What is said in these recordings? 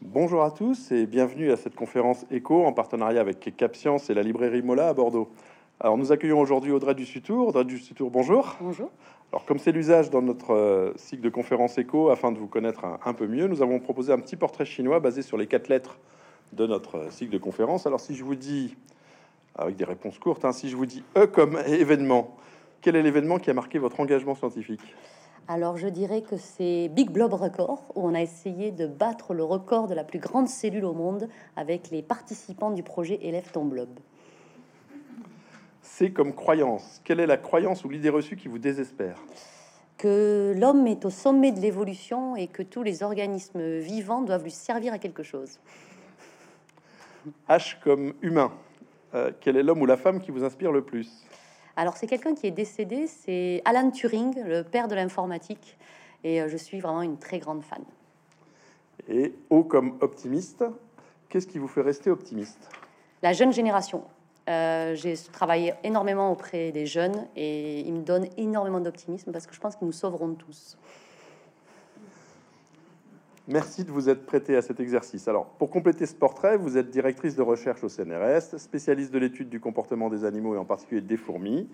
Bonjour à tous et bienvenue à cette conférence écho en partenariat avec Capscience et la librairie Mola à Bordeaux. Alors nous accueillons aujourd'hui Audrey Dussutour. Audrey Dussutour, bonjour. Bonjour. Alors comme c'est l'usage dans notre euh, cycle de conférences écho, afin de vous connaître un, un, peu mieux, nous avons proposé un petit portrait chinois basé sur les quatre lettres de notre euh, cycle de conférences. Alors si je vous dis, avec des réponses courtes, hein, si je vous dis E comme événement, quel est l'événement qui a marqué votre engagement scientifique? Alors je dirais que c'est Big Blob Record, où on a essayé de battre le record de la plus grande cellule au monde avec les participants du projet Élève ton blob. C'est comme croyance. Quelle est la croyance ou l'idée reçue qui vous désespère? Que l'homme est au sommet de l'évolution et que tous les organismes vivants doivent lui servir à quelque chose. H comme humain. Euh, quel est l'homme ou la femme qui vous inspire le plus? Alors c'est quelqu'un qui est décédé, c'est Alan Turing, le père de l'informatique, et euh, je suis vraiment une très grande fan. Et haut comme optimiste, qu'est-ce qui vous fait rester optimiste? La jeune génération. Euh, j'ai travaillé énormément auprès des jeunes et ils me donnent énormément d'optimisme parce que je pense qu'ils nous sauveront tous. Merci de vous être prêté à cet exercice. Alors, pour compléter ce portrait, vous êtes directrice de recherche au CNRS, spécialiste de l'étude du comportement des animaux et en particulier des fourmis.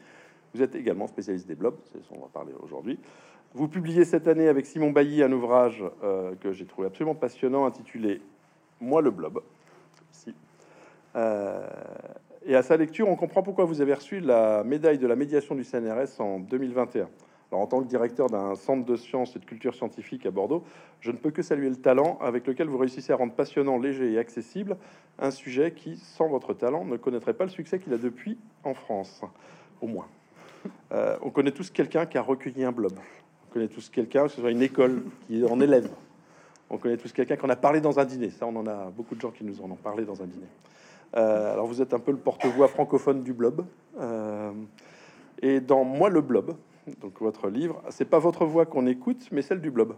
Vous êtes également spécialiste des blobs, c'est ce dont on va parler aujourd'hui. Vous publiez cette année avec Simon Bailly un ouvrage euh, que j'ai trouvé absolument passionnant intitulé Moi le blob. Euh, et à sa lecture, on comprend pourquoi vous avez reçu la médaille de la médiation du CNRS en 2021 en tant que directeur d'un centre de sciences et de culture scientifique à Bordeaux, je ne peux que saluer le talent avec lequel vous réussissez à rendre passionnant, léger et accessible un sujet qui, sans votre talent, ne connaîtrait pas le succès qu'il a depuis en France, au moins. Euh, on connaît tous quelqu'un qui a recueilli un blob. On connaît tous quelqu'un, que ce soit une école, qui en élève. On connaît tous quelqu'un qu'on a parlé dans un dîner. Ça, on en a beaucoup de gens qui nous en ont parlé dans un dîner. Euh, alors, vous êtes un peu le porte-voix francophone du blob. Euh, et dans Moi le blob, donc votre livre, c'est pas votre voix qu'on écoute, mais celle du blob,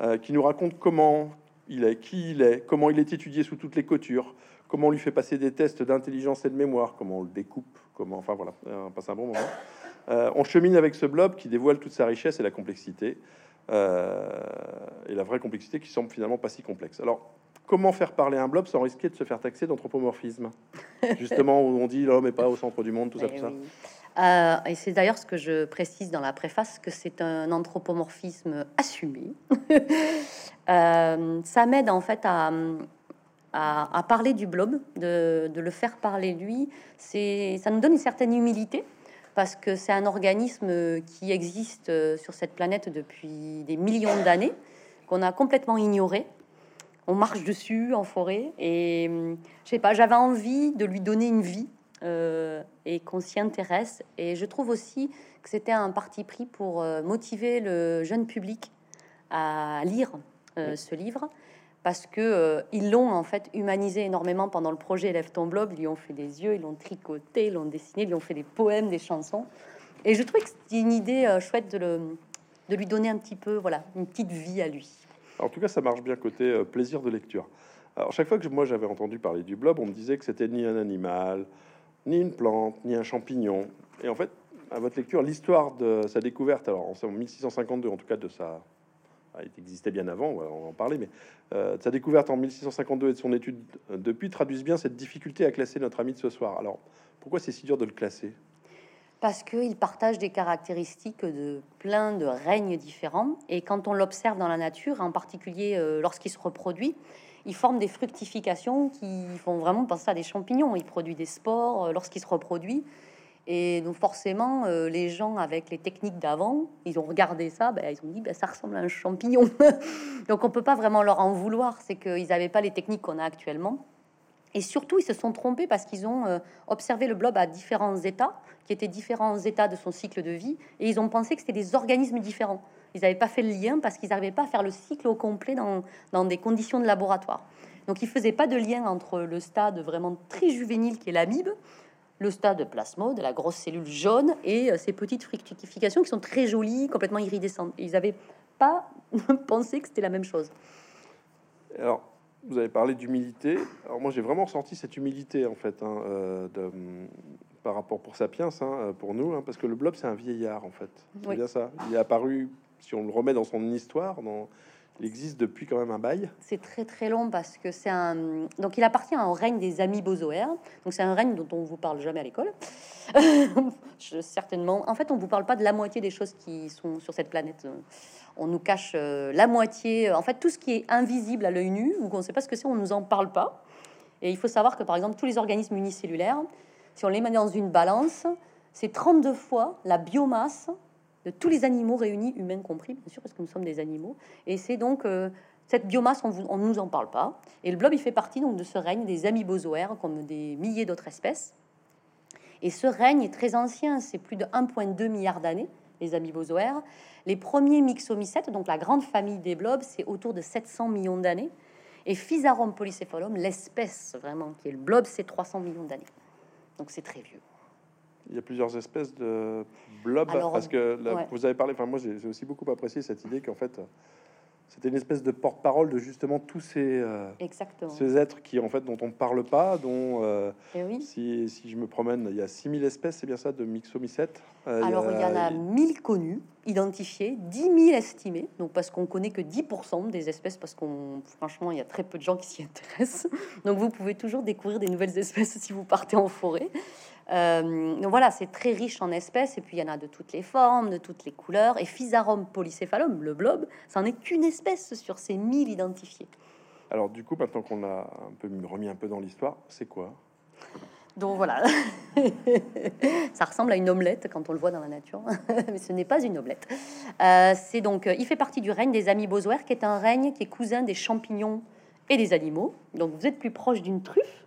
euh, qui nous raconte comment il est, qui il est, comment il est étudié sous toutes les coutures, comment on lui fait passer des tests d'intelligence et de mémoire, comment on le découpe, comment, enfin voilà, on passe un bon moment. Euh, on chemine avec ce blob qui dévoile toute sa richesse et la complexité, euh, et la vraie complexité qui semble finalement pas si complexe. Alors, comment faire parler un blob sans risquer de se faire taxer d'anthropomorphisme? Justement, où on dit l'homme n'est pas au centre du monde, tout ça, tout ça. Euh, et c'est d'ailleurs ce que je précise dans la préface, que c'est un anthropomorphisme assumé. euh, ça m'aide en fait à, à, parler du blob, de, le faire parler lui. Ça nous donne une certaine humilité parce que c'est un organisme qui existe sur cette planète depuis des millions d'années, qu'on a complètement ignoré. On marche dessus en forêt et je sais pas, j'avais envie de lui donner une vie euh, et qu'on s'y intéresse. Et je trouve aussi que c'était un parti pris pour euh, motiver le jeune public à lire euh, ce livre parce que ils l'ont en fait humanisé énormément pendant le projet Lève ton blob. Ils lui ont fait des yeux, ils l'ont tricoté, ils l'ont dessiné, ils lui ont fait des poèmes, des chansons. Et je trouvais que c'était une idée chouette de, le, de lui donner un petit peu, voilà, une petite vie à lui. En tout cas, ça marche bien côté plaisir de lecture. Alors, chaque fois que moi j'avais entendu parler du blob, on me disait que c'était ni un animal, ni une plante, ni un champignon. Et en fait, à votre lecture, l'histoire de sa découverte, alors en 1652, en tout cas de sa... Ah, il existait bien avant, on va en parler, mais euh, sa découverte en 1652 et de son étude euh, depuis traduisent bien cette difficulté à classer notre ami de ce soir. Alors, pourquoi c'est si dur de le classer? Parce qu'il partage des caractéristiques de plein de règnes différents, et quand on l'observe dans la nature, en particulier euh, lorsqu'il se reproduit, ils forment des fructifications qui font vraiment penser à des champignons. Il produit des spores euh, lorsqu'il se reproduit. Et donc forcément, euh, les gens avec les techniques d'avant, ils ont regardé ça, ben, ils ont dit ben, ça ressemble à un champignon. donc on peut pas vraiment leur en vouloir, c'est qu'ils n'avaient pas les techniques qu'on a actuellement. Et surtout, ils se sont trompés parce qu'ils ont euh, observé le blob à différents états, qui étaient différents états de son cycle de vie, et ils ont pensé que c'était des organismes différents. Ils n'avaient pas fait le lien parce qu'ils n'arrivaient pas à faire le cycle au complet dans, dans des conditions de laboratoire. Donc ils ne faisaient pas de lien entre le stade vraiment très juvénile qui est l'amibe, le stade plasmode, la grosse cellule jaune, et euh, ces petites fructifications qui sont très jolies, complètement iridescentes. Ils n'avaient pas pensé que c'était la même chose. Alors, vous avez parlé d'humilité. Alors moi, j'ai vraiment ressenti cette humilité en fait hein, euh, de, par rapport pour Sapiens, hein, pour nous, hein, parce que le blob c'est un vieillard en fait. C'est bien ça. Il est apparu si on le remet dans son histoire, Il existe depuis quand même un bail. C'est très très long parce que c'est un. Donc il appartient au règne des amibozoaires. Donc c'est un règne dont on vous parle jamais à l'école. Je- certainement. En fait, on vous parle pas de la moitié des choses qui sont sur cette planète. On nous cache euh, la moitié. En fait, tout ce qui est invisible à l'œil nu ou qu'on ne sait pas ce que c'est, on nous en parle pas. Et il faut savoir que par exemple, tous les organismes unicellulaires, si on les met dans une balance, c'est 32 fois la biomasse de tous les animaux réunis, humains compris, bien sûr, parce que nous sommes des animaux. Et c'est donc euh, cette biomasse, on ne nous en parle pas. Et le blob, il fait partie donc de ce règne des amibozoaires, comme des milliers d'autres espèces. Et ce règne est très ancien, c'est plus de 1,2 milliard d'années, les amibozoaires. Les premiers myxomycètes, donc la grande famille des blobs, c'est autour de 700 millions d'années. Et Physarum polycéphalum, l'espèce vraiment qui est le blob, c'est 300 millions d'années. Donc c'est très vieux. Il y a plusieurs espèces de blobs Alors, parce que là, ouais. vous avez parlé. Enfin, moi, j'ai aussi beaucoup apprécié cette idée qu'en fait, c'était une espèce de porte-parole de justement tous ces, euh, Exactement. ces êtres qui, en fait, dont on parle pas, dont euh, oui. si, si je me promène, il y a 6000 espèces, c'est bien ça, de myxomycètes. Euh, Alors, il y en a 1000 connus, identifiés, 10 000 estimés, donc parce qu'on connaît que 10% des espèces, parce qu'on, franchement, il y a très peu de gens qui s'y intéressent. Donc, vous pouvez toujours découvrir des nouvelles espèces si vous partez en forêt. Euh, donc voilà, c'est très riche en espèces, et puis il y en a de toutes les formes, de toutes les couleurs. Et Physarum polycéphalum, le blob, ça n'est qu'une espèce sur ces 1000 identifiés. Alors, du coup, maintenant qu'on a un peu remis un peu dans l'histoire, c'est quoi? Donc voilà, ça ressemble à une omelette quand on le voit dans la nature, mais ce n'est pas une omelette. Euh, c'est donc, euh, il fait partie du règne des amibozoaires, qui est un règne qui est cousin des champignons et des animaux. Donc vous êtes plus proche d'une truffe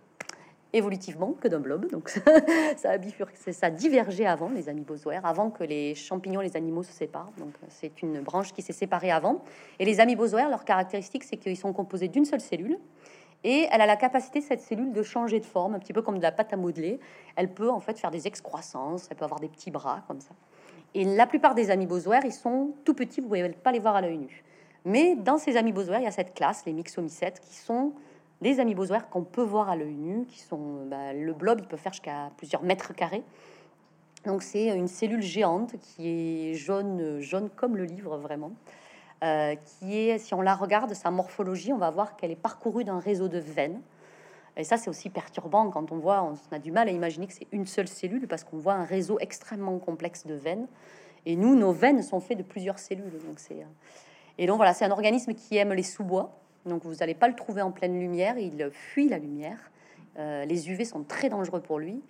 évolutivement que d'un blob. Donc ça a bifurqué, ça a divergé avant les amibozoaires, avant que les champignons les animaux se séparent. Donc c'est une branche qui s'est séparée avant. Et les amibozoaires, leur caractéristique, c'est qu'ils sont composés d'une seule cellule. Et elle a la capacité, cette cellule, de changer de forme, un petit peu comme de la pâte à modeler. Elle peut en fait faire des excroissances, elle peut avoir des petits bras comme ça. Et la plupart des amibozoaires, ils sont tout petits, vous ne pouvez pas les voir à l'œil nu. Mais dans ces amibozoaires, il y a cette classe, les myxomycètes, qui sont des amibozoaires qu'on peut voir à l'œil nu, qui sont bah, le blob, il peut faire jusqu'à plusieurs mètres carrés. Donc c'est une cellule géante qui est jaune, jaune comme le livre vraiment, euh, qui est, si on la regarde, sa morphologie, on va voir qu'elle est parcourue d'un réseau de veines. Et ça, c'est aussi perturbant quand on voit, on a du mal à imaginer que c'est une seule cellule parce qu'on voit un réseau extrêmement complexe de veines. Et nous, nos veines sont faites de plusieurs cellules. Donc c'est, euh, et donc voilà, c'est un organisme qui aime les sous-bois. Donc vous n'allez pas le trouver en pleine lumière, il fuit la lumière. Euh, les UV sont très dangereux pour lui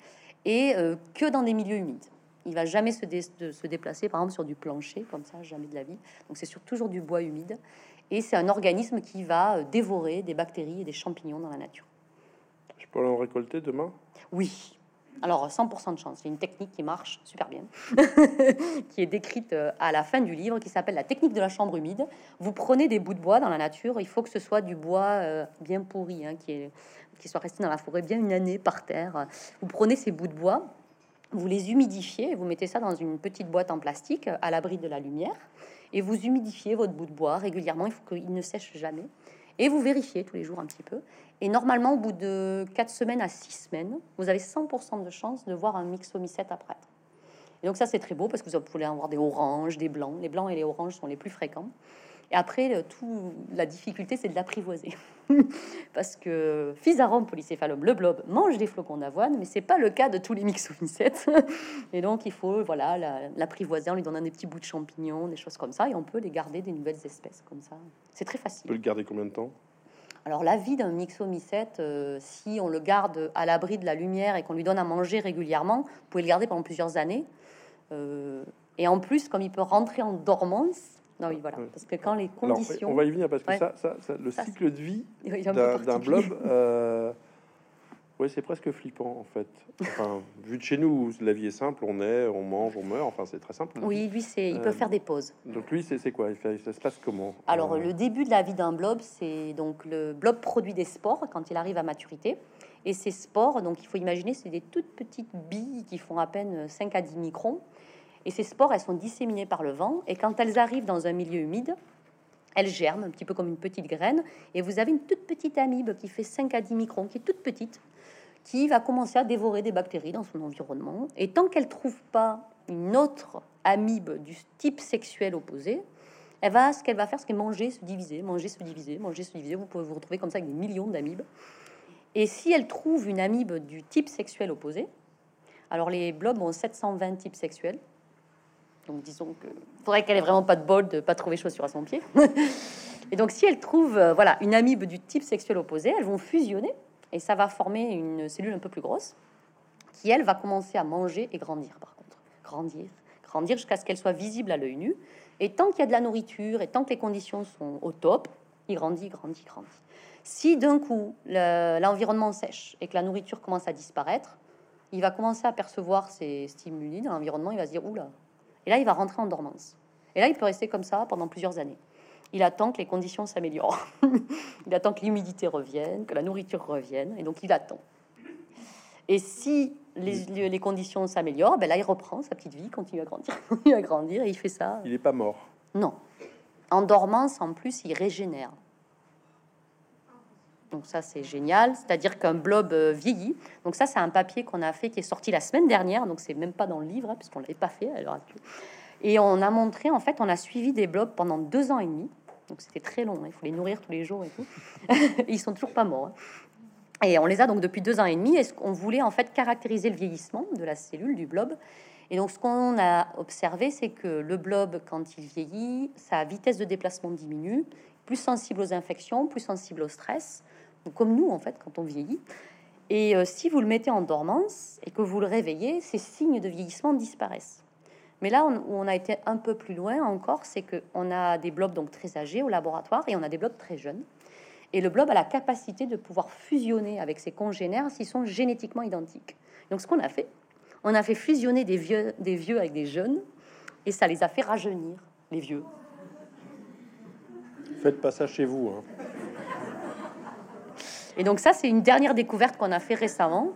et euh, que dans des milieux humides. Il va jamais se, dé- se déplacer, par exemple, sur du plancher, comme ça, jamais de la vie. Donc c'est sur toujours du bois humide. Et c'est un organisme qui va euh, dévorer des bactéries et des champignons dans la nature. Je peux en récolter demain? Oui. Alors 100% de chance. C'est une technique qui marche super bien, qui est décrite euh, à la fin du livre, qui s'appelle la technique de la chambre humide. Vous prenez des bouts de bois dans la nature. Il faut que ce soit du bois euh, bien pourri, hein, qui, est, qui soit resté dans la forêt bien une année par terre. Vous prenez ces bouts de bois, vous les humidifiez, vous mettez ça dans une petite boîte en plastique à l'abri de la lumière, et vous humidifiez votre bout de bois régulièrement. Il faut qu'il ne sèche jamais. Et vous vérifiez tous les jours un petit peu. Et normalement, au bout de 4 semaines à 6 semaines, vous avez 100% de chance de voir un myxomycète apparaître. Et donc ça, c'est très beau parce que vous pouvez avoir des oranges, des blancs. Les blancs et les oranges sont les plus fréquents. Et après, le- tout, la difficulté, c'est de l'apprivoiser. parce que Physarum polycéphalum, le blob, mange des flocons d'avoine, mais c'est pas le cas de tous les myxomycètes. et donc, il faut voilà la- l'apprivoiser en lui donnant des petits bouts de champignons, des choses comme ça. Et on peut les garder des nouvelles espèces comme ça. C'est très facile. On peut le garder combien de temps? Alors la vie d'un myxomycète, euh, si on le garde à l'abri de la lumière et qu'on lui donne à manger régulièrement, vous pouvez le garder pendant plusieurs années. Euh, et en plus, comme il peut rentrer en dormance, non oui voilà, Ouais. parce que quand les Alors, conditions, on va y venir parce que Ouais. ça, ça, ça- le Ça, cycle de vie d'un blob, euh, ouais, c'est presque flippant en fait. Enfin, vu de chez nous, la vie est simple, on est, on mange, on meurt. Enfin, c'est très simple. Oui, lui, c'est, il peut Euh, faire des pauses. Donc lui, c'est c'est quoi? Il fait, Ça se passe comment? Alors, Euh, le début de la vie d'un blob, c'est donc le blob produit des spores quand il arrive à maturité. Et ces spores, donc il faut imaginer, c'est des toutes petites billes qui font à peine 5 à 10 microns. Et ces spores, elles sont disséminées par le vent. Et quand elles arrivent dans un milieu humide, elles germent un petit peu comme une petite graine. Et vous avez une toute petite amibe qui fait 5 à 10 microns, qui est toute petite, qui va commencer à dévorer des bactéries dans son environnement. Et tant qu'elle trouve pas une autre amibe du type sexuel opposé, elle va, ce qu'elle va faire, c'est manger, se diviser, manger, se diviser, manger, se diviser. Vous pouvez vous retrouver comme ça avec des millions d'amibes. Et si elle trouve une amibe du type sexuel opposé, alors les blobs ont 720 types sexuels. Donc disons que faudrait qu'elle ait vraiment pas de bol de pas trouver chaussure à son pied. et donc si elle trouve euh, voilà une amibe du type sexuel opposé, elles vont fusionner et ça va former une cellule un peu plus grosse qui elle va commencer à manger et grandir par contre, grandir, grandir jusqu'à ce qu'elle soit visible à l'œil nu. Et tant qu'il y a de la nourriture et tant que les conditions sont au top, il grandit, grandit, grandit. Si d'un coup l'environnement sèche et que la nourriture commence à disparaître, il va commencer à percevoir ces stimuli dans l'environnement, il va se dire oula. Et là, il va rentrer en dormance. Et là, il peut rester comme ça pendant plusieurs années. Il attend que les conditions s'améliorent. il attend que l'humidité revienne, que la nourriture revienne, et donc il attend. Et si les, les conditions s'améliorent, ben là, il reprend sa petite vie, continue à grandir, continue à grandir, et il fait ça. Il n'est pas mort. Non. En dormance, en plus, il régénère. Donc ça, c'est génial. C'est-à-dire qu'un blob euh, vieillit. Donc ça, c'est un papier qu'on a fait qui est sorti la semaine dernière. Donc c'est même pas dans le livre, hein, puisqu'on l'avait pas fait à l'heure actuelle. Et on a montré, en fait, on a suivi des blobs pendant deux ans et demi. Donc c'était très long. Hein. Il faut les nourrir tous les jours et tout. ils sont toujours pas morts. Hein. Et on les a donc depuis deux ans et demi. Est-ce qu'on voulait en fait caractériser le vieillissement de la cellule du blob et donc, ce qu'on a observé, c'est que le blob, quand il vieillit, sa vitesse de déplacement diminue, plus sensible aux infections, plus sensible au stress comme nous en fait quand on vieillit. Et euh, si vous le mettez en dormance et que vous le réveillez, ces signes de vieillissement disparaissent. Mais là, on, où on a été un peu plus loin encore, c'est qu'on a des blobs donc très âgés au laboratoire et on a des blobs très jeunes. Et le blob a la capacité de pouvoir fusionner avec ses congénères s'ils sont génétiquement identiques. Donc, ce qu'on a fait, on a fait fusionner des vieux, des vieux avec des jeunes et ça les a fait rajeunir, les vieux. Faites pas ça chez vous. Hein. Et donc ça, c'est une dernière découverte qu'on a fait récemment.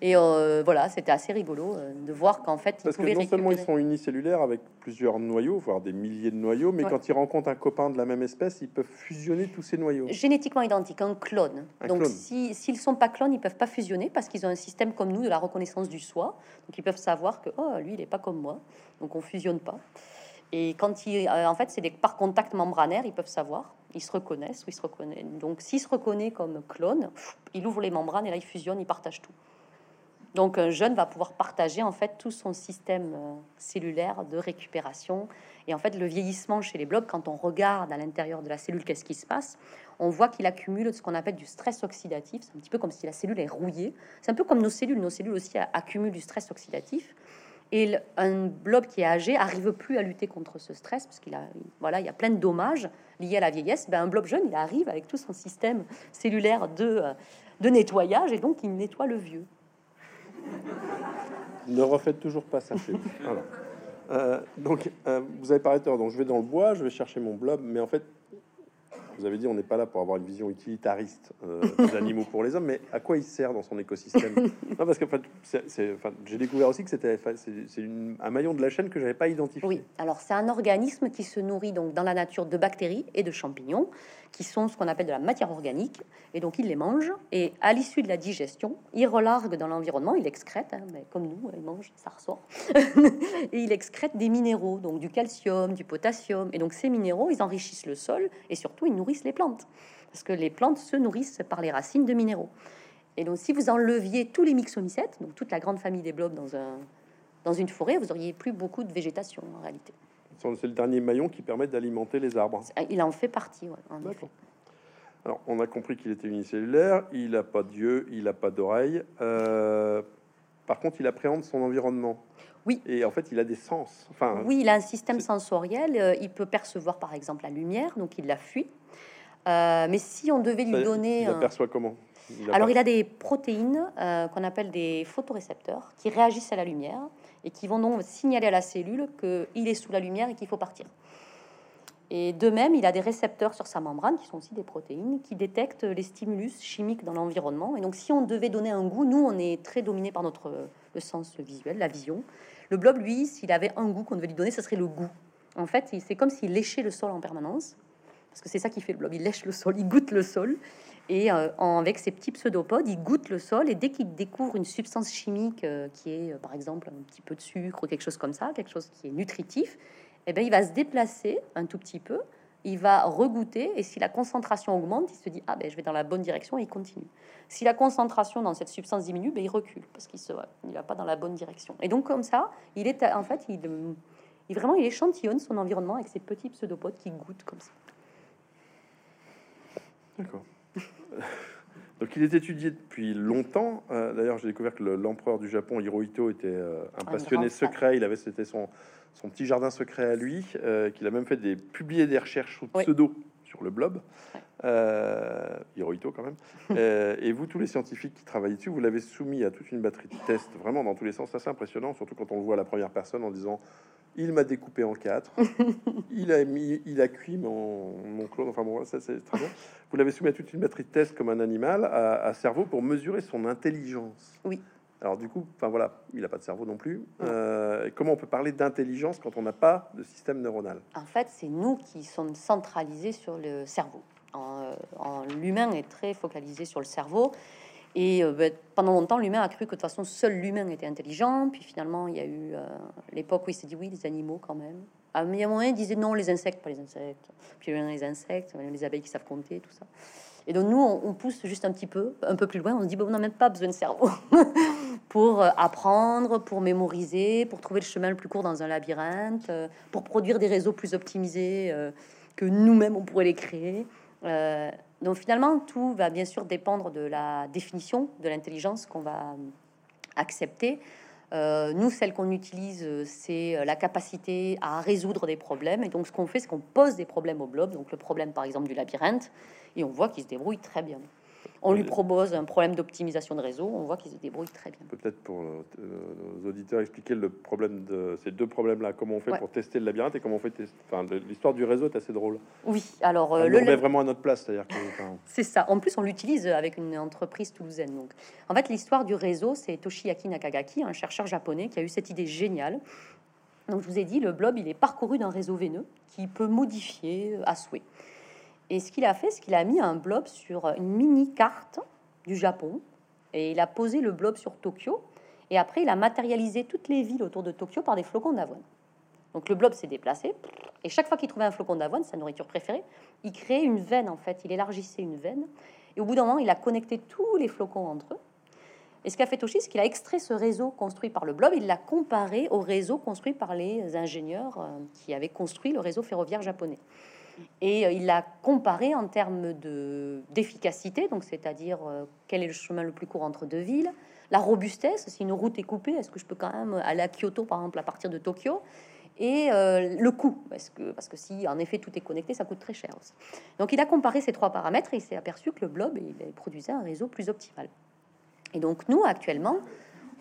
Et euh, voilà, c'était assez rigolo euh, de voir qu'en fait, parce que non seulement ils sont unicellulaires avec plusieurs noyaux, voire des milliers de noyaux, mais quand ils rencontrent un copain de la même espèce, ils peuvent fusionner tous ces noyaux. Génétiquement identiques, un clone. donc s'ils si, ne sont pas clones, ils peuvent pas fusionner parce qu'ils ont un système comme nous de la reconnaissance du soi. Donc ils peuvent savoir que oh lui, il est pas comme moi, donc on fusionne pas. Et quand ils, euh, en fait, c'est des par contact membranaire, ils peuvent savoir, ils se reconnaissent ou ils se reconnaissent. Donc, s'il se reconnaît comme clone, il ouvre les membranes et là, il fusionne, il partage tout. Donc, un jeune va pouvoir partager en fait tout son système euh, cellulaire de récupération. Et en fait, le vieillissement chez les blobs, quand on regarde à l'intérieur de la cellule, qu'est-ce qui se passe? On voit qu'il accumule ce qu'on appelle du stress oxydatif. C'est un petit peu comme si la cellule est rouillée. C'est un peu comme nos cellules. Nos cellules aussi accumulent du stress oxydatif. Et un blob qui est âgé arrive plus à lutter contre ce stress parce qu'il a, voilà, il y a plein de dommages liés à la vieillesse. Ben, un blob jeune, il arrive avec tout son système cellulaire de, euh, de nettoyage et donc il nettoie le vieux. Ne refaites toujours pas ça. Euh, donc, euh, vous avez parlé de donc je vais dans le bois, je vais chercher mon blob, mais en fait, vous avez dit on n'est pas là pour avoir une vision utilitariste euh, des animaux pour les hommes, mais à quoi il sert dans son écosystème? Non, parce que j'ai découvert aussi que c'était c'est un maillon de la chaîne que j'avais pas identifié. Oui, alors c'est un organisme qui se nourrit donc dans la nature de bactéries et de champignons, qui sont ce qu'on appelle de la matière organique, et donc il les mange. Et à l'issue de la digestion, il relargue dans l'environnement, il excrète, hein, mais comme nous, il mange, ça ressort, et il excrète des minéraux, donc du calcium, du potassium, et donc ces minéraux, ils enrichissent le sol et surtout ils nourrissent les plantes, parce que les plantes se nourrissent par les racines de minéraux. Et donc, si vous enleviez tous les myxomycètes, donc toute la grande famille des blobs dans, un, dans une forêt, vous auriez plus beaucoup de végétation en réalité. C'est le dernier maillon qui permet d'alimenter les arbres. Il en fait partie, Alors, on a compris qu'il était unicellulaire, il n'a pas d'yeux, il n'a pas d'oreilles. Euh, par contre, il appréhende son environnement. Oui. Et en fait, il a des sens. Enfin, oui, il a un système sensoriel. Euh, il peut percevoir, par exemple, la lumière, donc il la fuit. Euh, mais si on devait lui donner... Il aperçoit comment? Alors, il a des protéines euh, qu'on appelle des photorécepteurs qui réagissent à la lumière et qui vont donc signaler à la cellule qu'il est sous la lumière et qu'il faut partir. Et de même, il a des récepteurs sur sa membrane, qui sont aussi des protéines, qui détectent les stimulus chimiques dans l'environnement. Et donc, si on devait donner un goût, nous, on est très dominé par notre le sens visuel, la vision. Le blob, lui, s'il avait un goût qu'on devait lui donner, ce serait le goût. En fait, c'est comme s'il léchait le sol en permanence. Parce que c'est ça qui fait le blob. Il lèche le sol, il goûte le sol. Et euh, avec ses petits pseudopodes, il goûte le sol. Et dès qu'il découvre une substance chimique euh, qui est, euh, par exemple, un petit peu de sucre ou quelque chose comme ça, quelque chose qui est nutritif, eh ben, il va se déplacer un tout petit peu, il va regoûter, et si la concentration augmente, il se dit, ah ben, je vais dans la bonne direction, et il continue. Si la concentration dans cette substance diminue, ben, il recule, parce qu'il ne il va pas dans la bonne direction. Et donc, comme ça, il est, en fait, il, il vraiment, il échantillonne son environnement avec ses petits pseudopodes qui goûtent comme ça. D'accord. Donc il est étudié depuis longtemps. Euh, d'ailleurs, j'ai découvert que l'empereur du Japon, Hirohito, était euh, un passionné secret. Il avait, c'était son, son petit jardin secret à lui, euh, qu'il a même fait des publier des recherches sous pseudo sur le blob. Hirohito quand même. et vous, tous les scientifiques qui travaillent dessus, vous l'avez soumis à toute une batterie de tests, vraiment dans tous les sens. C'est assez impressionnant, surtout quand on le voit à la première personne en disant il m'a découpé en quatre. il a mis, il a cuit mon, mon clone. Enfin bon, ça c'est très bien. Vous l'avez soumis à toute une batterie de tests comme un animal à, cerveau pour mesurer son intelligence. Oui. Alors du coup, enfin voilà, il n'a pas de cerveau non plus. Euh, comment on peut parler d'intelligence quand on n'a pas de système neuronal? En fait, c'est nous qui sommes centralisés sur le cerveau. En, en l'humain est très focalisé sur le cerveau. Et euh, ben, pendant longtemps, l'humain a cru que de toute façon, seul l'humain était intelligent. Puis finalement, il y a eu euh, l'époque où il s'est dit oui, les animaux quand même. À un moment, il disait non, les insectes, pas les insectes. Puis il y a les insectes, les abeilles qui savent compter, tout ça. Et donc nous, on, pousse juste un petit peu, un peu plus loin. On se dit, bon, on n'a même pas besoin de cerveau pour euh, apprendre, pour mémoriser, pour trouver le chemin le plus court dans un labyrinthe, pour produire des réseaux plus optimisés que nous-mêmes, on pourrait les créer. Donc finalement, tout va bien sûr dépendre de la définition de l'intelligence qu'on va accepter. Euh, nous, celle qu'on utilise, c'est la capacité à résoudre des problèmes. Et donc, ce qu'on fait, c'est qu'on pose des problèmes au blob. Donc, le problème, par exemple, du labyrinthe, et on voit qu'il se débrouille très bien on lui propose un problème d'optimisation de réseau, on voit qu'il se débrouille très bien. Peut-être pour euh, nos auditeurs expliquer le problème de ces deux problèmes-là, comment on fait pour tester le labyrinthe et comment on fait tester. Enfin, l'histoire du réseau est assez drôle. Oui, alors euh, le met vraiment à notre place, c'est-à-dire que. c'est ça. En plus, on l'utilise avec une entreprise toulousaine. Donc, en fait, l'histoire du réseau, c'est Toshiaki Nakagaki, un chercheur japonais, qui a eu cette idée géniale. Donc, je vous ai dit, le blob, il est parcouru d'un réseau veineux qui peut modifier à souhait. Et ce qu'il a fait, c'est qu'il a mis un blob sur une mini carte du Japon et il a posé le blob sur Tokyo. Et après, il a matérialisé toutes les villes autour de Tokyo par des flocons d'avoine. Donc le blob s'est déplacé et chaque fois qu'il trouvait un flocon d'avoine, sa nourriture préférée, il créait une veine en fait. Il élargissait une veine et au bout d'un moment, il a connecté tous les flocons entre eux. Et ce qu'a fait Toshi, c'est qu'il a extrait ce réseau construit par le blob, il l'a comparé au réseau construit par les ingénieurs euh, qui avaient construit le réseau ferroviaire japonais. Et euh, il l'a comparé en termes de d'efficacité, donc c'est-à-dire euh, quel est le chemin le plus court entre deux villes, la robustesse, si une route est coupée, est-ce que je peux quand même aller à Kyoto par exemple à partir de Tokyo? Et euh, le coût, parce que, parce que si en effet tout est connecté, ça coûte très cher aussi. Donc il a comparé ces trois paramètres et il s'est aperçu que le blob il produisait un réseau plus optimal. Et donc nous actuellement,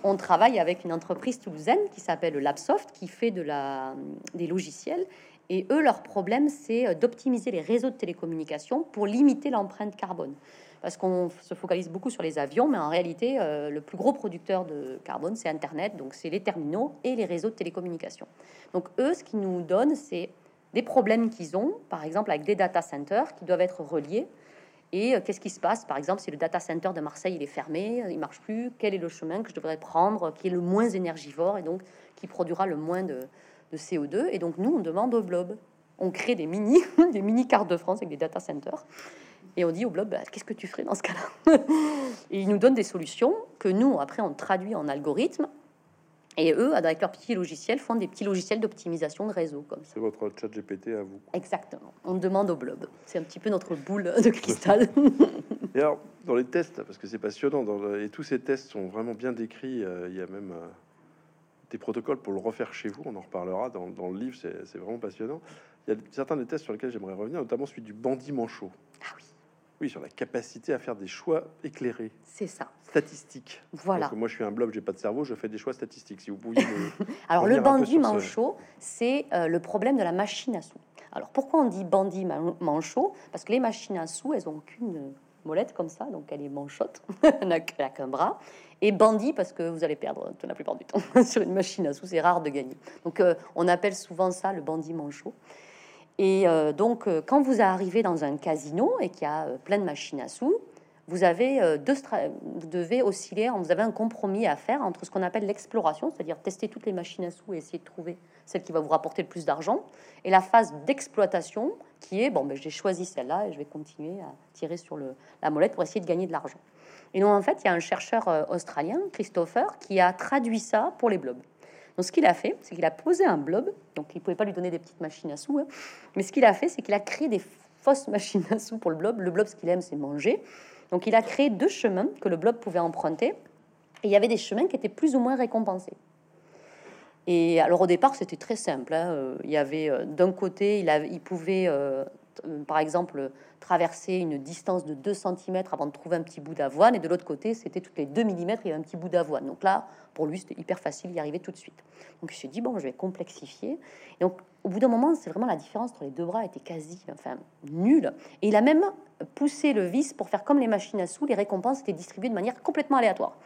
on travaille avec une entreprise toulousaine qui s'appelle Labsoft, qui fait des logiciels et eux, leur problème, c'est euh, d'optimiser les réseaux de télécommunications pour limiter l'empreinte carbone. Parce qu'on se focalise beaucoup sur les avions, mais en réalité, euh, le plus gros producteur de carbone, c'est Internet, donc c'est les terminaux et les réseaux de télécommunications. Donc eux, ce qu'ils nous donnent, c'est des problèmes qu'ils ont, par exemple avec des data centers qui doivent être reliés. Et euh, qu'est-ce qui se passe, par exemple, si le data center de Marseille il est fermé, il marche plus, quel est le chemin que je devrais prendre, qui est le moins énergivore et donc qui produira le moins de, de CO2. Et donc, nous, on demande au blob. On crée des mini, des mini cartes de France avec des data centers. Et on dit au blob, bah, qu'est-ce que tu ferais dans ce cas-là Et ils nous donnent des solutions que nous, après, on traduit en algorithme. Et eux, avec leurs petits logiciels, font des petits logiciels d'optimisation de réseau. comme C'est votre chat GPT à vous. Exactement. On demande au blob. C'est un petit peu notre boule de cristal. et alors, dans les tests, parce que c'est passionnant, dans et tous ces tests sont vraiment bien décrits, euh, il y a même... Euh, des protocoles pour le refaire chez vous. On en reparlera dans, le livre, c'est vraiment passionnant. Il y a certains des tests sur lesquels j'aimerais revenir, notamment celui du bandit manchot. Ah oui. Oui, sur la capacité à faire des choix éclairés. C'est ça. Statistiques. Voilà. moi, je suis un blob, j'ai pas de cerveau, je fais des choix statistiques. Si vous pouviez. Alors, le bandit manchot, c'est euh, le problème de la machine à sous. Alors, pourquoi on dit bandit manchot? Parce que les machines à sous, elles ont qu'une molette comme ça, donc elle est manchotte, n'a qu'un bras. Et bandit parce que vous allez perdre la plupart du temps sur une machine à sous, c'est rare de gagner. Donc euh, on appelle souvent ça le bandit manchot. Et euh, donc euh, quand vous arrivez dans un casino et qu'il y a plein de machines à sous, vous avez deux vous devez osciller, vous avez un compromis à faire entre ce qu'on appelle l'exploration, c'est-à-dire tester toutes les machines à sous et essayer de trouver celle qui va vous rapporter le plus d'argent, et la phase d'exploitation qui est bon, ben, j'ai choisi celle-là et je vais continuer à tirer sur la molette pour essayer de gagner de l'argent. Et donc en fait, il y a un chercheur euh, australien, Christopher, qui a traduit ça pour les blobs. Donc ce qu'il a fait, c'est qu'il a posé un blob, donc il pouvait pas lui donner des petites machines à sous, hein. mais ce qu'il a fait, c'est qu'il a créé des fausses machines à sous pour le blob. Le blob, ce qu'il aime, c'est manger. Donc il a créé deux chemins que le blob pouvait emprunter. Et il y avait des chemins qui étaient plus ou moins récompensés. Et alors au départ, c'était très simple. Hein. Euh, il y avait euh, d'un côté, il, il pouvait, euh, par exemple, traverser une distance de 2 cm avant de trouver un petit bout d'avoine. Et de l'autre côté, c'était toutes les 2 mm, il y avait un petit bout d'avoine. Donc là, pour lui, c'était hyper facile d'y arriver tout de suite. Donc il s'est dit, bon, je vais complexifier. Et donc au bout d'un moment, c'est vraiment la différence entre les deux bras était quasi, enfin, nulle. Et il a même poussé le vis pour faire comme les machines à sous, les récompenses étaient distribuées de manière complètement aléatoire.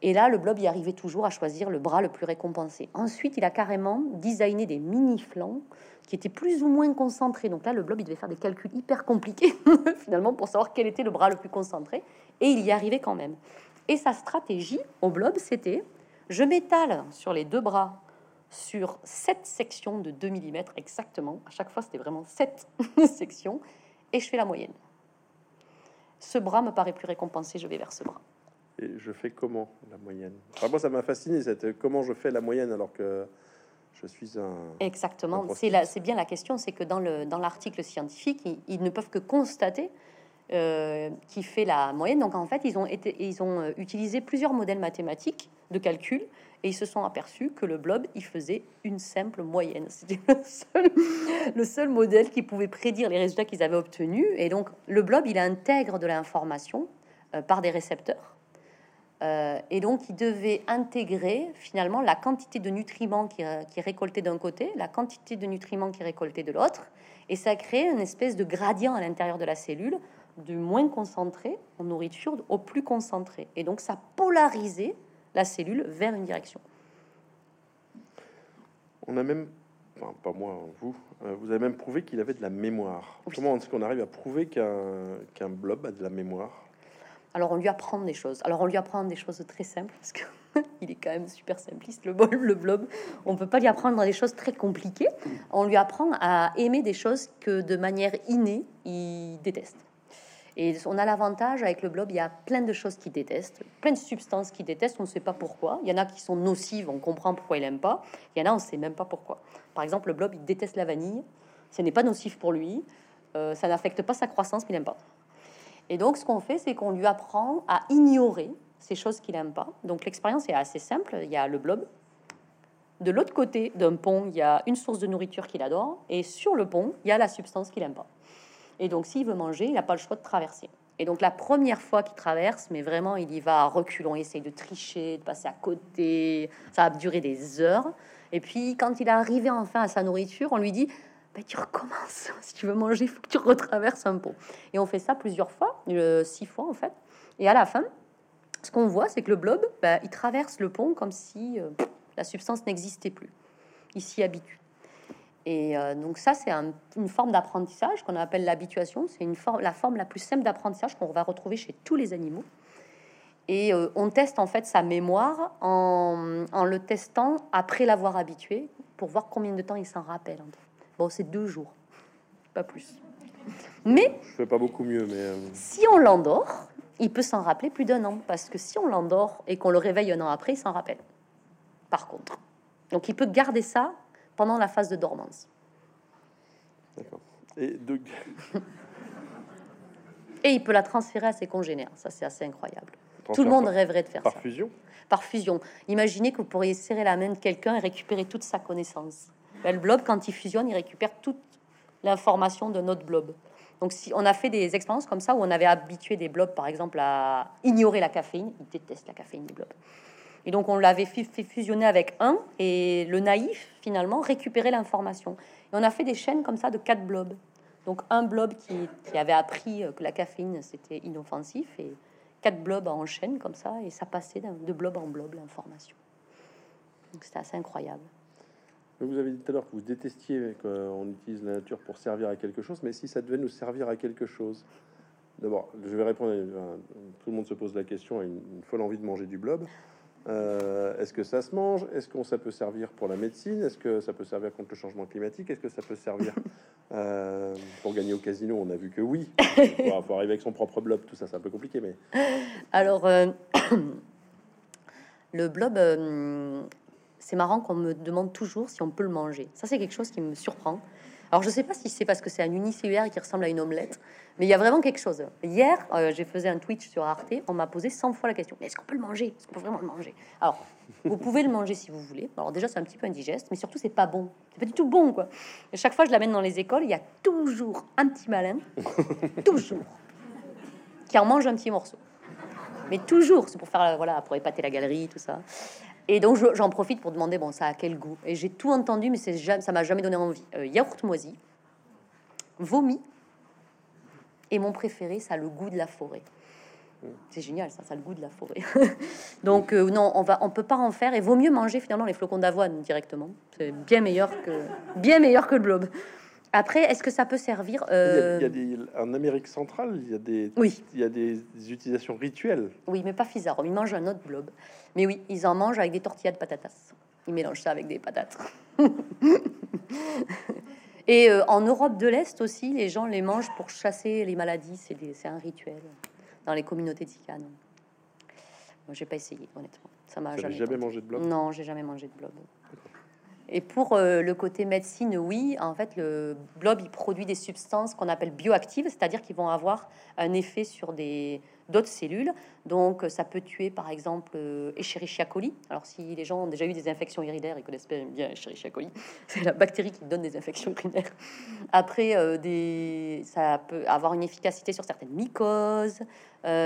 Et là, le blob y arrivait toujours à choisir le bras le plus récompensé. Ensuite, il a carrément designé des mini-flancs qui étaient plus ou moins concentrés. Donc là, le blob, il devait faire des calculs hyper compliqués, finalement, pour savoir quel était le bras le plus concentré. Et il y arrivait quand même. Et sa stratégie au blob, c'était je m'étale sur les deux bras sur sept sections de 2 mm exactement. À chaque fois, c'était vraiment sept sections. Et je fais la moyenne. Ce bras me paraît plus récompensé, je vais vers ce bras. Et je fais comment la moyenne? Enfin, Moi, ça m'a fasciné, cette, comment je fais la moyenne alors que je suis un... Exactement, c'est bien la question, c'est que dans l'article dans scientifique, ils, ne peuvent que constater euh, qui fait la moyenne. Donc en fait, ils ont, été, ils ont euh, utilisé plusieurs modèles mathématiques de calcul et ils se sont aperçus que le blob, il faisait une simple moyenne. C'était le seul, le seul modèle qui pouvait prédire les résultats qu'ils avaient obtenus. Et donc le blob, il intègre de l'information euh, par des récepteurs. Euh, et donc, il devait intégrer finalement la quantité de nutriments qui, euh, qui est récoltée d'un côté, la quantité de nutriments qui est récoltée de l'autre, et ça crée une espèce de gradient à l'intérieur de la cellule, du moins concentré en nourriture au plus concentré. Et donc, ça polarisait la cellule vers une direction. On a même, enfin, pas moi, vous, euh, vous avez même prouvé qu'il avait de la mémoire. Comment est-ce qu'on arrive à prouver qu'un blob a de la mémoire? Alors on lui apprend des choses. Alors on lui apprend des choses très simples parce qu'il est quand même super simpliste le blob, le blob. On peut pas lui apprendre des choses très compliquées. On lui apprend à aimer des choses que de manière innée il déteste. Et on a l'avantage avec le blob, il y a plein de choses qu'il déteste, plein de substances qu'il déteste, on ne sait pas pourquoi. Il y en a qui sont nocives, on comprend pourquoi il aime pas. Il y en a, on ne sait même pas pourquoi. Par exemple, le blob, il déteste la vanille. Ce n'est pas nocif pour lui. Euh, ça n'affecte pas sa croissance, mais il n'aime pas. Et donc, ce qu'on fait, c'est qu'on lui apprend à ignorer ces choses qu'il n'aime pas. Donc, l'expérience est assez simple. Il y a le blob. De l'autre côté d'un pont, il y a une source de nourriture qu'il adore. Et sur le pont, il y a la substance qu'il n'aime pas. Et donc, s'il veut manger, il n'a pas le choix de traverser. Et donc, la première fois qu'il traverse, mais vraiment, il y va à reculons, il essaye de tricher, de passer à côté. Ça va durer des heures. Et puis, quand il est arrivé enfin à sa nourriture, on lui dit ben, tu recommences. Si tu veux manger, il faut que tu retraverses un pont. Et on fait ça plusieurs fois, euh, six fois en fait. Et à la fin, ce qu'on voit, c'est que le blob, ben, il traverse le pont comme si euh, la substance n'existait plus. Il s'y habitue. Et euh, donc ça, c'est une forme d'apprentissage qu'on appelle l'habituation. C'est une forme, la forme la plus simple d'apprentissage qu'on va retrouver chez tous les animaux. Et on teste en fait sa mémoire en, en le testant après l'avoir habitué pour voir combien de temps il s'en rappelle. Bon, c'est deux jours, pas plus. Mais je fais pas beaucoup mieux, mais euh, si on l'endort, il peut s'en rappeler plus d'un an, parce que si on l'endort et qu'on le réveille un an après, il s'en rappelle. Par contre, donc il peut garder ça pendant la phase de dormance. D'accord. Et, et il peut la transférer à ses congénères. Ça, c'est assez incroyable. Tout le monde rêverait de faire par ça. Par fusion? Par fusion. Imaginez que vous pourriez serrer la main de quelqu'un et récupérer toute sa connaissance. Ben, le blob, quand il fusionne, il récupère toute l'information de notre blob. Donc, si on a fait des expériences comme ça où on avait habitué des blobs, par exemple, à ignorer la caféine, ils détestent la caféine, les blobs. Et donc, on l'avait fait, fusionner avec un, et le naïf, finalement, récupérait l'information. Et on a fait des chaînes comme ça de quatre blobs. Donc, un blob qui, qui avait appris que la caféine, c'était inoffensif, et quatre blobs en chaîne comme ça, et ça passait de blob en blob l'information. Donc, c'était assez incroyable. Vous avez dit tout à l'heure que vous détestiez qu'on utilise la nature pour servir à quelque chose, mais si ça devait nous servir à quelque chose, D'abord, je vais répondre. tout le monde se pose la question, a une, une folle envie de manger du blob. Euh, est-ce que ça se mange? Est-ce que ça peut servir pour la médecine? Est-ce que ça peut servir contre le changement climatique? Est-ce que ça peut servir euh, pour gagner au casino? On a vu que oui. Il faut, arriver avec son propre blob, tout ça, c'est un peu compliqué. Mais alors, euh, le blob, c'est marrant qu'on me demande toujours si on peut le manger. Ça, c'est quelque chose qui me surprend. Alors, je sais pas si c'est parce que c'est un unicellulaire qui ressemble à une omelette, mais il y a vraiment quelque chose. Hier, euh, j'ai fait un Twitch sur Arte, on m'a posé 100 fois la question est-ce qu'on peut le manger? Est-ce qu'on peut vraiment le manger? Alors, vous pouvez le manger si vous voulez. Alors, déjà, c'est un petit peu indigeste, mais surtout, c'est pas bon. C'est pas du tout bon, quoi. Et chaque fois, je l'amène dans les écoles, il y a toujours un petit malin, toujours, qui en mange un petit morceau. Mais toujours, c'est pour faire, voilà, pour épater la galerie, tout ça. Et donc j'en profite pour demander bon ça a quel goût? Et j'ai tout entendu, mais c'est jamais, ça m'a jamais donné envie. Euh, yaourt moisi, vomi, et mon préféré, ça a le goût de la forêt. C'est génial, ça, a le goût de la forêt. donc euh, non, on va, on peut pas en faire. Et vaut mieux manger finalement les flocons d'avoine directement. C'est bien meilleur que, bien meilleur que le blob. Après, est-ce que ça peut servir il, y a, euh, des, En Amérique centrale, il y a des, oui. il y a des utilisations rituelles. Oui, mais pas Fisarum. Ils mangent un autre blob. Mais oui, ils en mangent avec des tortillas de patatas. Ils mélangent ça avec des patates. Et euh, en Europe de l'Est aussi, les gens les mangent pour chasser les maladies. C'est un rituel dans les communautés tziganes. Moi, j'ai pas essayé, honnêtement. Ça m'a jamais. jamais mangé de blob? Non, j'ai jamais mangé de blob. Et pour euh, le côté médecine, oui, en fait, le blob, il produit des substances qu'on appelle bioactives, c'est-à-dire qu'ils vont avoir un effet sur des d'autres cellules. Donc, ça peut tuer, par exemple, euh, Escherichia coli. Alors, si les gens ont déjà eu des infections urinaires, ils connaissent bien Escherichia coli. C'est la bactérie qui donne des infections urinaires. Après, euh, ça peut avoir une efficacité sur certaines mycoses,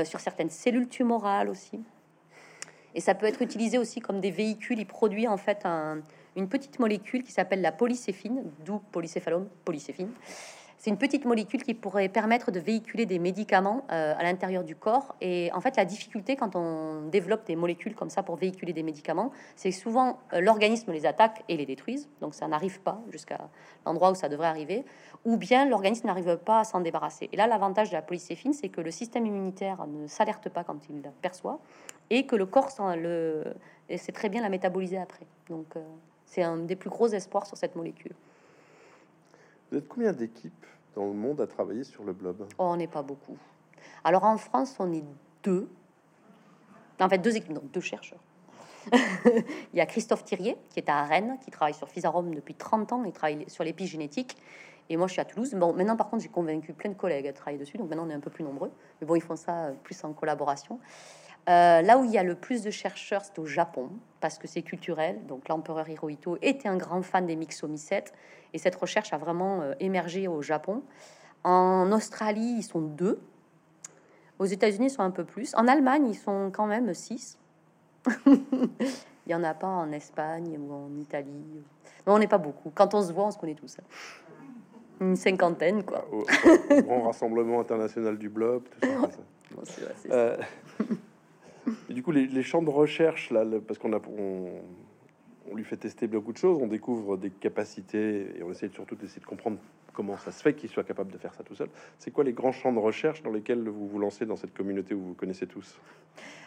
sur certaines cellules tumorales aussi. Et ça peut être utilisé aussi comme des véhicules. Il produit en fait un une petite molécule qui s'appelle la polycéphine, d'où polycéphalome, polycéphine. C'est une petite molécule qui pourrait permettre de véhiculer des médicaments euh, à l'intérieur du corps. Et en fait, la difficulté quand on développe des molécules comme ça pour véhiculer des médicaments, c'est souvent euh, l'organisme les attaque et les détruise. Donc ça n'arrive pas jusqu'à l'endroit où ça devrait arriver. Ou bien l'organisme n'arrive pas à s'en débarrasser. Et là, l'avantage de la polycéphine, c'est que le système immunitaire ne s'alerte pas quand il la perçoit et que le corps le, sait très bien la métaboliser après. Donc euh, c'est un des plus gros espoirs sur cette molécule. Vous êtes combien d'équipes dans le monde à travailler sur le blob? Oh, On n'est pas beaucoup. Alors en France, on est deux. En fait, deux équipes, donc deux chercheurs. il y a Christophe Thirier, qui est à Rennes, qui travaille sur Physarum depuis 30 ans. Il travaille sur l'épigénétique. Et moi, je suis à Toulouse. Bon, maintenant, par contre, j'ai convaincu plein de collègues à travailler dessus. Donc maintenant, on est un peu plus nombreux. Mais bon, ils font ça euh, plus en collaboration. Euh, là où il y a le plus de chercheurs, c'est au Japon, parce que c'est culturel. Donc l'empereur Hirohito était un grand fan des myxomycètes, et cette recherche a vraiment euh, émergé au Japon. En Australie, ils sont deux. Aux États-Unis, ils sont un peu plus. En Allemagne, ils sont quand même six. il n'y en a pas en Espagne ou en Italie. on n'est pas beaucoup. Quand on se voit, on se connaît tous. Une cinquantaine, quoi. Au, grand rassemblement international du blob, tout ça. les, champs de recherche, là, parce qu'on a, on, lui fait tester beaucoup de choses, on découvre des capacités et on essaie surtout d'essayer de comprendre comment ça se fait qu'il soit capable de faire ça tout seul. C'est quoi les grands champs de recherche dans lesquels vous vous lancez dans cette communauté où vous connaissez tous?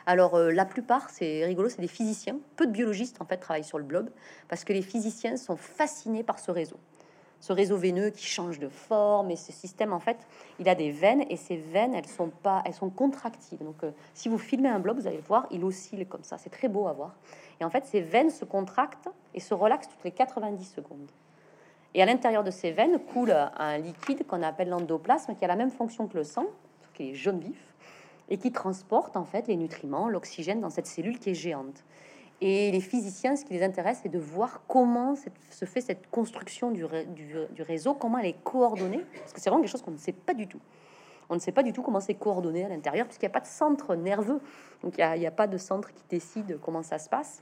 Alors, euh, la plupart, c'est rigolo, c'est des physiciens. Peu de biologistes, en fait, travaillent sur le blob parce que les physiciens sont fascinés par ce réseau ce réseau veineux qui change de forme et ce système en fait il a des veines et ces veines elles sont pas elles sont contractiles. Donc euh, si vous filmez un blob vous allez voir il oscille comme ça. C'est très beau à voir. Et en fait ces veines se contractent et se relaxent toutes les 90 secondes. Et à l'intérieur de ces veines coule un liquide qu'on appelle l'endoplasme qui a la même fonction que le sang qui est jaune vif et qui transporte en fait les nutriments l'oxygène dans cette cellule qui est géante et les physiciens, ce qui les intéresse, c'est de voir comment se fait cette construction du, réseau, comment elle est coordonnée, parce que c'est vraiment quelque chose qu'on ne sait pas du tout. On ne sait pas du tout comment c'est coordonné à l'intérieur, puisqu'il n'y a pas de centre nerveux. Donc il n'y a, pas de centre qui décide comment ça se passe.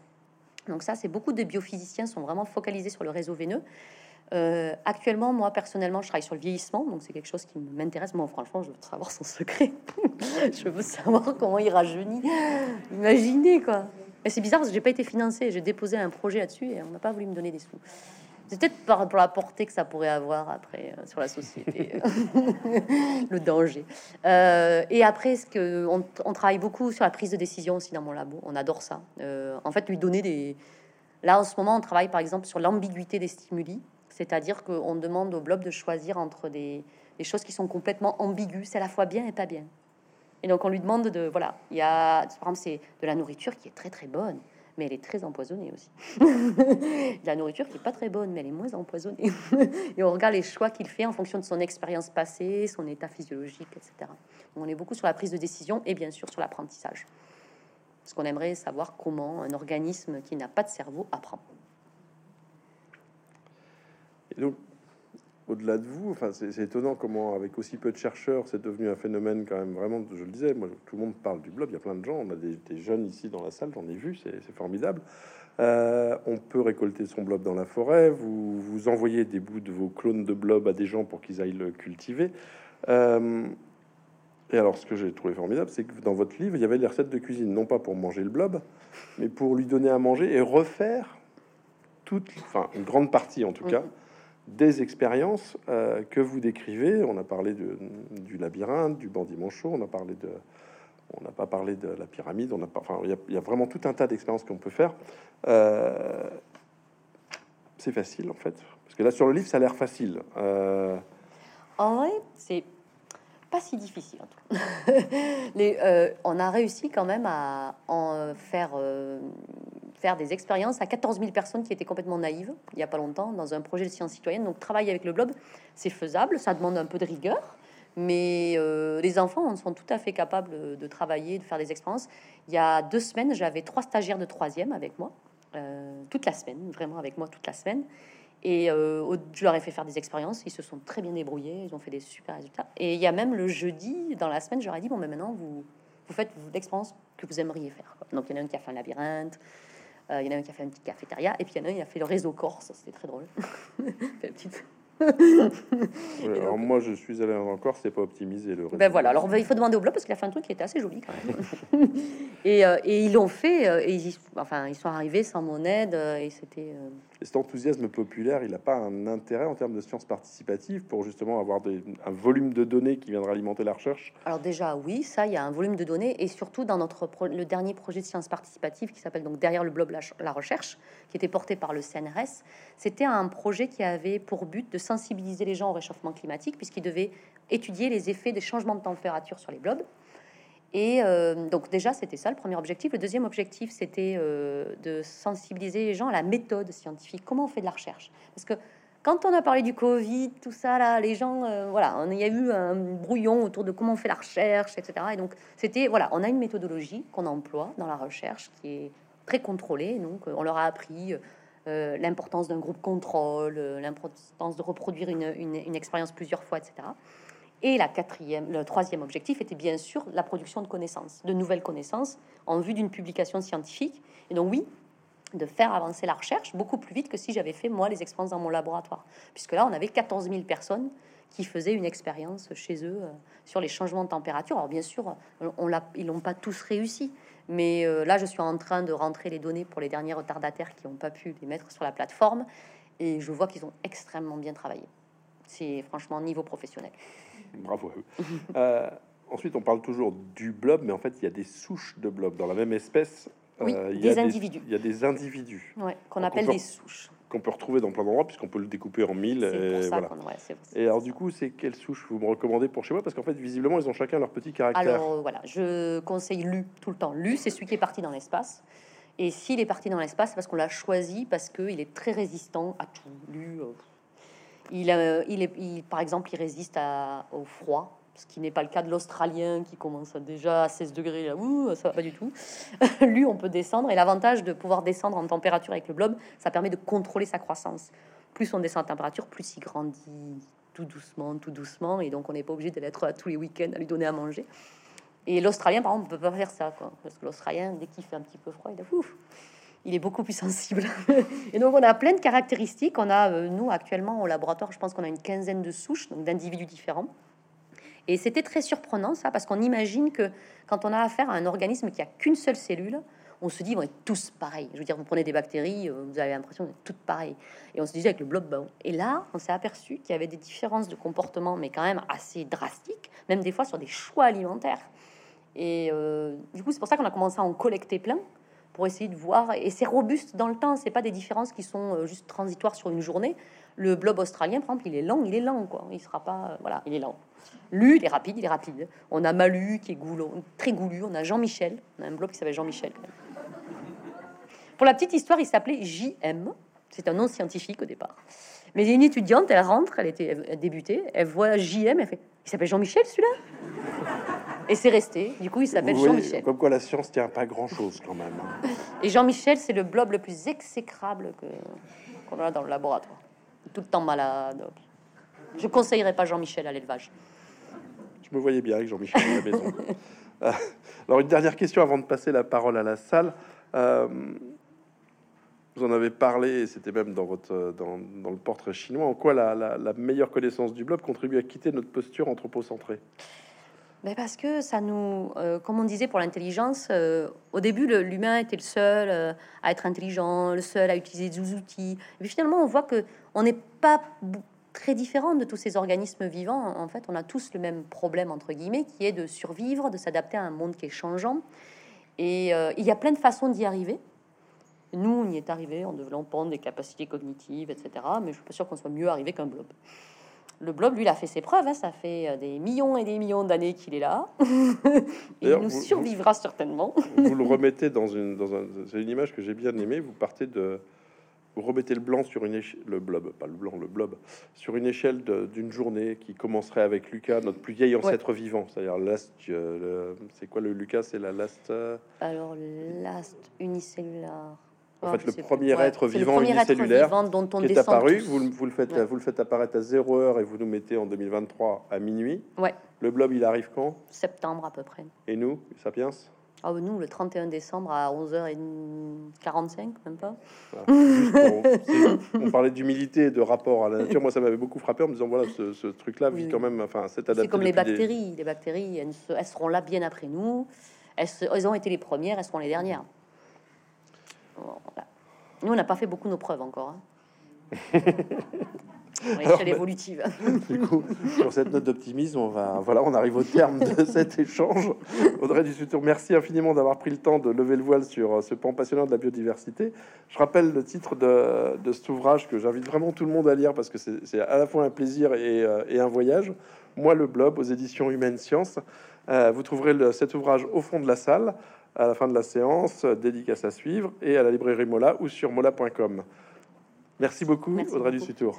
Donc ça, c'est beaucoup de biophysiciens sont vraiment focalisés sur le réseau veineux. Euh, actuellement, moi personnellement, je travaille sur le vieillissement, donc c'est quelque chose qui m'intéresse. Moi, franchement, je veux savoir son secret. je veux savoir comment il rajeunit. Imaginez quoi. Mais c'est bizarre j'ai pas été financé. J'ai déposé un projet là-dessus et on n'a pas voulu me donner des sous. C'est peut-être par pour la portée que ça pourrait avoir après euh, sur la société, le danger. Euh, et après, ce que on, travaille beaucoup sur la prise de décision aussi dans mon labo. On adore ça. Euh, en fait, lui donner des. Là, en ce moment, on travaille par exemple sur l'ambiguïté des stimuli, c'est-à-dire qu'on demande au blob de choisir entre des, des choses qui sont complètement ambiguës, c'est à la fois bien et pas bien. Et donc, on lui demande de voilà, il y a par exemple c'est de la nourriture qui est très très bonne mais elle est très empoisonnée aussi. la nourriture qui est pas très bonne, mais elle est moins empoisonnée. et on regarde les choix qu'il fait en fonction de son expérience passée, son état physiologique, etc. On est beaucoup sur la prise de décision et bien sûr sur l'apprentissage. Parce qu'on aimerait savoir comment un organisme qui n'a pas de cerveau apprend. Donc, au-delà de vous, enfin, c'est étonnant comment, avec aussi peu de chercheurs, c'est devenu un phénomène quand même vraiment. Je le disais, moi, tout le monde parle du blob. Il y a plein de gens. On a des, jeunes ici dans la salle, j'en ai vu, c'est formidable. Euh, on peut récolter son blob dans la forêt. Vous, vous envoyez des bouts de vos clones de blob à des gens pour qu'ils aillent le cultiver. Euh, et alors, ce que j'ai trouvé formidable, c'est que dans votre livre, il y avait des recettes de cuisine, non pas pour manger le blob, mais pour lui donner à manger et refaire toute, enfin, une grande partie en tout cas des expériences euh, que vous décrivez. On a parlé du labyrinthe, du bandit manchot, on a parlé de, on n'a pas parlé de la pyramide. On a pas, enfin, il y, a vraiment tout un tas d'expériences qu'on peut faire. Euh, c'est facile en fait, parce que là sur le livre, ça a l'air facile. Euh... En vrai, c'est pas si difficile. En tout. Euh, on a réussi quand même à en faire faire des expériences à 14 000 personnes qui étaient complètement naïves il n'y a pas longtemps dans un projet de sciences citoyennes. Donc travailler avec le blob, c'est faisable, ça demande un peu de rigueur, mais euh, les enfants sont tout à fait capables de travailler, de faire des expériences. Il y a deux semaines, j'avais trois stagiaires de troisième avec moi, euh, toute la semaine, vraiment avec moi toute la semaine. Et euh, je leur ai fait faire des expériences, ils se sont très bien débrouillés, ils ont fait des super résultats. Et il y a même le jeudi, dans la semaine, j'aurais dit, bon, ben maintenant, vous, vous faites l'expérience que vous aimeriez faire. Donc il y en a un qui a fait un labyrinthe, euh, il y en a un qui a fait une petite cafétéria, et puis il y en a un qui a fait le réseau Corse, c'était très drôle. petite... alors moi je suis allé en Corse, c'est pas optimisé le réseau. Ben voilà, alors il faut demander au blog parce qu'il a fait un truc qui était assez joli quand même. et, euh, et, ils l'ont fait, euh, et ils, enfin ils sont arrivés sans mon aide, et c'était cet enthousiasme populaire, il n'a pas un intérêt en termes de sciences participatives pour justement avoir un volume de données qui viendra alimenter la recherche? Alors déjà, oui, ça, il y a un volume de données, et surtout dans notre le dernier projet de sciences participatives qui s'appelle donc Derrière le blob la, recherche, qui était porté par le CNRS, c'était un projet qui avait pour but de sensibiliser les gens au réchauffement climatique, puisqu'il devait étudier les effets des changements de température sur les blobs. Et euh, donc déjà, c'était ça le premier objectif. Le deuxième objectif, c'était euh, de sensibiliser les gens à la méthode scientifique. Comment on fait de la recherche? Parce que quand on a parlé du Covid, tout ça, là, les gens, euh, voilà, il y a eu un brouillon autour de comment on fait la recherche, etc. Et donc, c'était, voilà, on a une méthodologie qu'on emploie dans la recherche qui est très contrôlée. Donc, on leur a appris l'importance d'un groupe contrôle, l'importance de reproduire une expérience plusieurs fois, etc. Et la le troisième objectif était bien sûr la production de connaissances, de nouvelles connaissances en vue d'une publication scientifique. Et donc oui, de faire avancer la recherche beaucoup plus vite que si j'avais fait moi les expériences dans mon laboratoire. Puisque là, on avait 14 000 personnes qui faisaient une expérience chez eux euh, sur les changements de température. Alors bien sûr, on l'a, ils n'ont pas tous réussi. Mais euh, là, je suis en train de rentrer les données pour les derniers retardataires qui n'ont pas pu les mettre sur la plateforme. Et je vois qu'ils ont extrêmement bien travaillé. C'est franchement niveau professionnel. Bravo à eux. Euh, ensuite, on parle toujours du blob, mais en fait, il y a des souches de blob dans la même espèce. Oui, euh, il y des a individus. il y a des individus. qu'on appelle des souches. Qu'on peut retrouver dans plein d'endroits, puisqu'on peut le découper en mille. Et, voilà. et alors, du coup, c'est quelle souche vous me recommandez pour chez moi? Parce qu'en fait, visiblement, ils ont chacun leur petit caractère. Alors, voilà, je conseille Lu tout le temps. Lu, c'est celui qui est parti dans l'espace. Et s'il est parti dans l'espace, c'est parce qu'on l'a choisi, parce qu'il est très résistant à tout. Lu, euh, il, euh, il, est, par exemple, il résiste au froid, ce qui n'est pas le cas de l'Australien qui commence déjà à 16 degrés. Là, ouh, ça va pas du tout. Lui, on peut descendre. Et l'avantage de pouvoir descendre en température avec le blob, ça permet de contrôler sa croissance. Plus on descend en température, plus il grandit tout doucement, tout doucement. Et donc, on n'est pas obligé d'être tous les week-ends à lui donner à manger. Et l'Australien, par exemple, on peut pas faire ça, quoi, parce que l'Australien, dès qu'il fait un petit peu froid, il a il est beaucoup plus sensible. et donc, on a plein de caractéristiques. On a, euh, nous, actuellement, au laboratoire, je pense qu'on a une quinzaine de souches, donc d'individus différents. Et c'était très surprenant, ça, parce qu'on imagine que quand on a affaire à un organisme qui a qu'une seule cellule, on se dit, on est tous pareils. Je veux dire, vous prenez des bactéries, euh, vous avez l'impression d'être toutes pareilles. Et on se disait avec le blob, bah, et là, on s'est aperçu qu'il y avait des différences de comportement, mais quand même assez drastiques, même des fois sur des choix alimentaires. Et euh, du coup, c'est pour ça qu'on a commencé à en collecter plein pour essayer de voir. Et c'est robuste dans le temps. C'est pas des différences qui sont euh, juste transitoires sur une journée. Le blob australien, par exemple, il est lent, il est lent, quoi. Il sera pas, voilà, il est lent. Lu, il est rapide, il est rapide. On a Malu qui est goulot, très goulu. On a Jean-Michel. On a un blob qui s'appelle Jean-Michel. Pour la petite histoire, il s'appelait JM. C'est un nom scientifique au départ. Mais une étudiante, elle rentre, elle était débutée, elle voit JM, elle fait Il s'appelle Jean-Michel celui-là? Et c'est resté. Du coup, il s'appelle Jean-Michel. Comme quoi la science tient pas grand-chose quand même. Hein. Et Jean-Michel, c'est le blob le plus exécrable qu'on a dans le laboratoire. Tout le temps malade. Je conseillerais pas Jean-Michel à l'élevage. Je me voyais bien avec Jean-Michel à la maison. Euh, alors, une dernière question avant de passer la parole à la salle. Euh, vous en avez parlé, c'était même dans, votre, dans, le portrait chinois. En quoi la, meilleure connaissance du blob contribue à quitter notre posture anthropocentrée? Mais parce que ça nous, euh, comme on disait pour l'intelligence, euh, au début, l'humain était le seul euh, à être intelligent, le seul à utiliser des outils. Et puis finalement, on voit que on n'est pas très différent de tous ces organismes vivants. En fait, on a tous le même problème, entre guillemets, qui est de survivre, de s'adapter à un monde qui est changeant. Et il y a plein de façons d'y arriver. Nous, on y est arrivé en développant des capacités cognitives, etc. Mais je suis pas sûr qu'on soit mieux arrivé qu'un blob. Le blob, lui, il a fait ses preuves. Hein. Ça fait euh, des millions et des millions d'années qu'il est là. il nous survivra certainement. vous le remettez dans une, dans un, c'est une image que j'ai bien aimée. Vous partez de, vous remettez le blanc sur une échelle, le blob, pas le blanc, le blob, sur une échelle d'une journée qui commencerait avec Lucas, notre plus vieil ancêtre vivant, c'est-à-dire l'ast. Euh, c'est quoi le Lucas? C'est la last. Euh, Alors l'ast unicellulaire. En fait, le premier être vivant unicellulaire dont on qui est apparu, vous, vous, le faites, vous le faites apparaître à 0 heure et vous nous mettez en 2023 à minuit. Ouais. Le blob, il arrive quand? Septembre à peu près. Et nous, Sapiens? Ah, nous, le 31 décembre à 11h45, même pas. on parlait d'humilité et de rapport à la nature. Moi, ça m'avait beaucoup frappé en me disant voilà, ce, truc-là vit quand même. Enfin, c'est comme les bactéries. Les bactéries, elles, seront là bien après nous. Elles, elles, ont été les premières, elles seront les dernières. Nous, on n'a pas fait beaucoup nos preuves encore. Hein. échelle évolutive. Du coup, sur cette note d'optimisme, on va, voilà, on arrive au terme de cet échange. Audrey Dussutour, merci infiniment d'avoir pris le temps de lever le voile sur euh, ce pan passionnant de la biodiversité. Je rappelle le titre de, de cet ouvrage que j'invite vraiment tout le monde à lire parce que c'est à la fois un plaisir et, euh, et, un voyage. Moi, le blob aux éditions Humaine Science. Euh, vous trouverez le, cet ouvrage au fond de la salle à la fin de la séance, dédicace à suivre, et à la librairie Mola ou sur mola.com. Merci beaucoup, Audrey Dussutour.